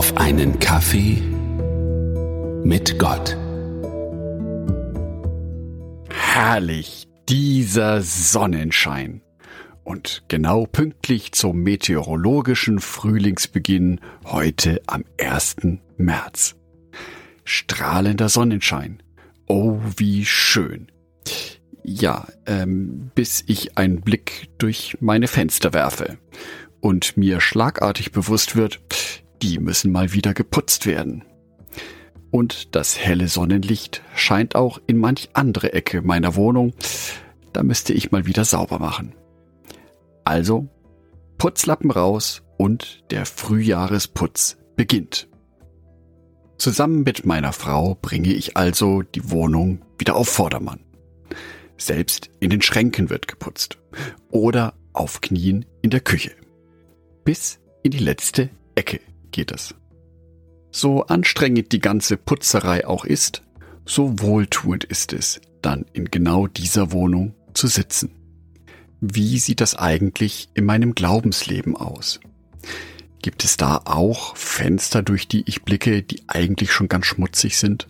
auf einen Kaffee mit Gott. Herrlich, dieser Sonnenschein. Und genau pünktlich zum meteorologischen Frühlingsbeginn heute am 1. März. Strahlender Sonnenschein. Oh, wie schön. Ja, ähm, bis ich einen Blick durch meine Fenster werfe und mir schlagartig bewusst wird, die müssen mal wieder geputzt werden. Und das helle Sonnenlicht scheint auch in manch andere Ecke meiner Wohnung. Da müsste ich mal wieder sauber machen. Also, Putzlappen raus und der Frühjahresputz beginnt. Zusammen mit meiner Frau bringe ich also die Wohnung wieder auf Vordermann. Selbst in den Schränken wird geputzt oder auf Knien in der Küche. Bis in die letzte Ecke geht es. So anstrengend die ganze Putzerei auch ist, so wohltuend ist es, dann in genau dieser Wohnung zu sitzen. Wie sieht das eigentlich in meinem Glaubensleben aus? Gibt es da auch Fenster, durch die ich blicke, die eigentlich schon ganz schmutzig sind?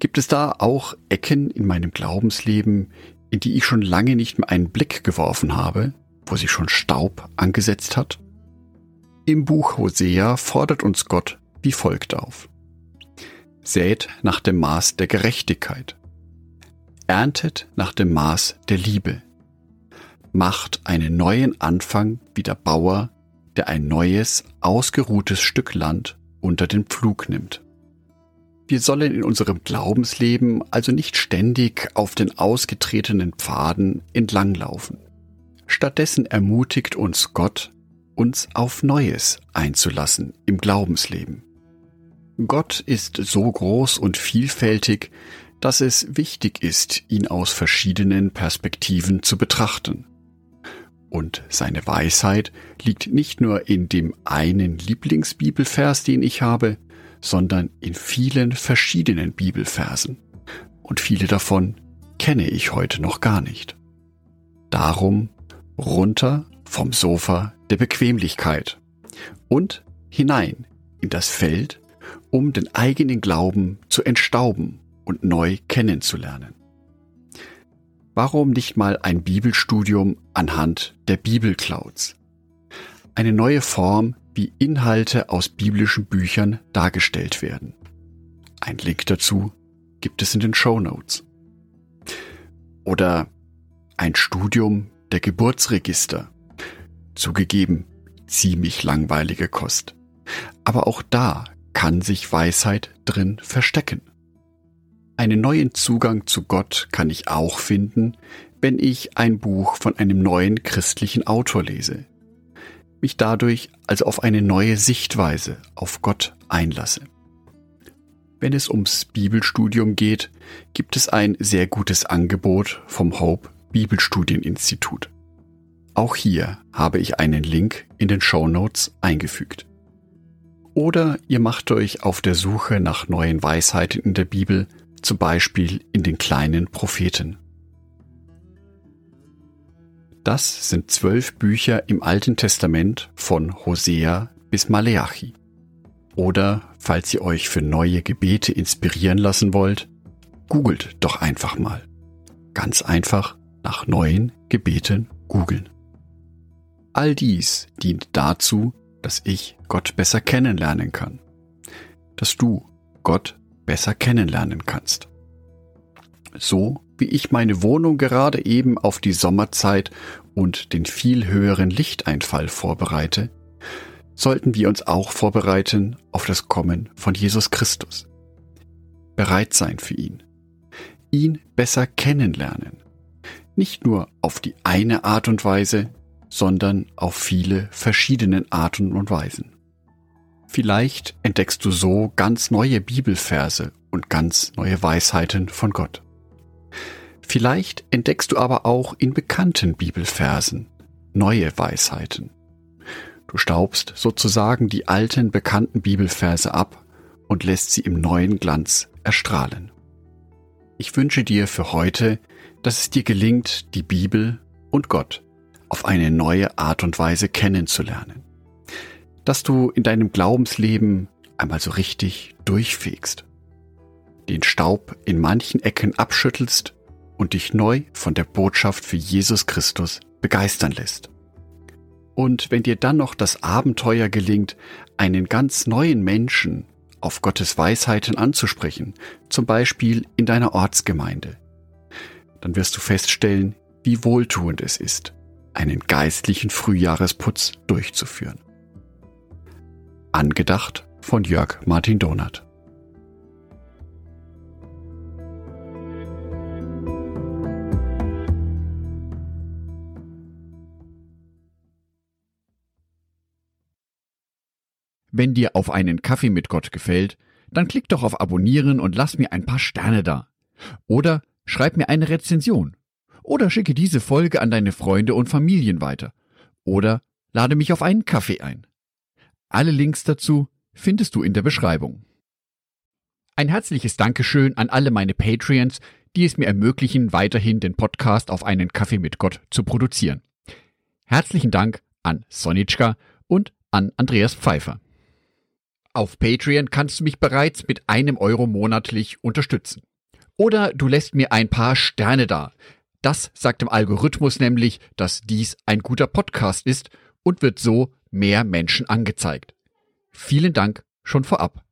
Gibt es da auch Ecken in meinem Glaubensleben, in die ich schon lange nicht mehr einen Blick geworfen habe, wo sich schon Staub angesetzt hat? Im Buch Hosea fordert uns Gott wie folgt auf. Sät nach dem Maß der Gerechtigkeit. Erntet nach dem Maß der Liebe. Macht einen neuen Anfang wie der Bauer, der ein neues, ausgeruhtes Stück Land unter den Pflug nimmt. Wir sollen in unserem Glaubensleben also nicht ständig auf den ausgetretenen Pfaden entlanglaufen. Stattdessen ermutigt uns Gott, uns auf Neues einzulassen im Glaubensleben. Gott ist so groß und vielfältig, dass es wichtig ist, ihn aus verschiedenen Perspektiven zu betrachten. Und seine Weisheit liegt nicht nur in dem einen Lieblingsbibelvers, den ich habe, sondern in vielen verschiedenen Bibelversen. Und viele davon kenne ich heute noch gar nicht. Darum runter vom Sofa der Bequemlichkeit und hinein in das Feld, um den eigenen Glauben zu entstauben und neu kennenzulernen. Warum nicht mal ein Bibelstudium anhand der Bibelclouds? Eine neue Form, wie Inhalte aus biblischen Büchern dargestellt werden. Ein Link dazu gibt es in den Show Notes. Oder ein Studium der Geburtsregister Zugegeben, ziemlich langweilige Kost. Aber auch da kann sich Weisheit drin verstecken. Einen neuen Zugang zu Gott kann ich auch finden, wenn ich ein Buch von einem neuen christlichen Autor lese. Mich dadurch also auf eine neue Sichtweise auf Gott einlasse. Wenn es ums Bibelstudium geht, gibt es ein sehr gutes Angebot vom Hope Bibelstudieninstitut. Auch hier habe ich einen Link in den Show Notes eingefügt. Oder ihr macht euch auf der Suche nach neuen Weisheiten in der Bibel, zum Beispiel in den kleinen Propheten. Das sind zwölf Bücher im Alten Testament von Hosea bis Maleachi. Oder, falls ihr euch für neue Gebete inspirieren lassen wollt, googelt doch einfach mal. Ganz einfach nach neuen Gebeten googeln. All dies dient dazu, dass ich Gott besser kennenlernen kann. Dass du Gott besser kennenlernen kannst. So wie ich meine Wohnung gerade eben auf die Sommerzeit und den viel höheren Lichteinfall vorbereite, sollten wir uns auch vorbereiten auf das Kommen von Jesus Christus. Bereit sein für ihn. Ihn besser kennenlernen. Nicht nur auf die eine Art und Weise, sondern auf viele verschiedenen Arten und Weisen. Vielleicht entdeckst du so ganz neue Bibelverse und ganz neue Weisheiten von Gott. Vielleicht entdeckst du aber auch in bekannten Bibelversen neue Weisheiten. Du staubst sozusagen die alten bekannten Bibelverse ab und lässt sie im neuen Glanz erstrahlen. Ich wünsche dir für heute, dass es dir gelingt, die Bibel und Gott auf eine neue Art und Weise kennenzulernen. dass du in deinem Glaubensleben einmal so richtig durchfegst, den Staub in manchen Ecken abschüttelst und dich neu von der Botschaft für Jesus Christus begeistern lässt. Und wenn dir dann noch das Abenteuer gelingt, einen ganz neuen Menschen auf Gottes Weisheiten anzusprechen, zum Beispiel in deiner Ortsgemeinde, dann wirst du feststellen, wie wohltuend es ist, einen geistlichen Frühjahresputz durchzuführen. Angedacht von Jörg Martin Donath. Wenn dir auf einen Kaffee mit Gott gefällt, dann klick doch auf Abonnieren und lass mir ein paar Sterne da. Oder schreib mir eine Rezension. Oder schicke diese Folge an deine Freunde und Familien weiter. Oder lade mich auf einen Kaffee ein. Alle Links dazu findest du in der Beschreibung. Ein herzliches Dankeschön an alle meine Patreons, die es mir ermöglichen, weiterhin den Podcast auf einen Kaffee mit Gott zu produzieren. Herzlichen Dank an Sonitschka und an Andreas Pfeiffer. Auf Patreon kannst du mich bereits mit einem Euro monatlich unterstützen. Oder du lässt mir ein paar Sterne da. Das sagt dem Algorithmus nämlich, dass dies ein guter Podcast ist und wird so mehr Menschen angezeigt. Vielen Dank schon vorab.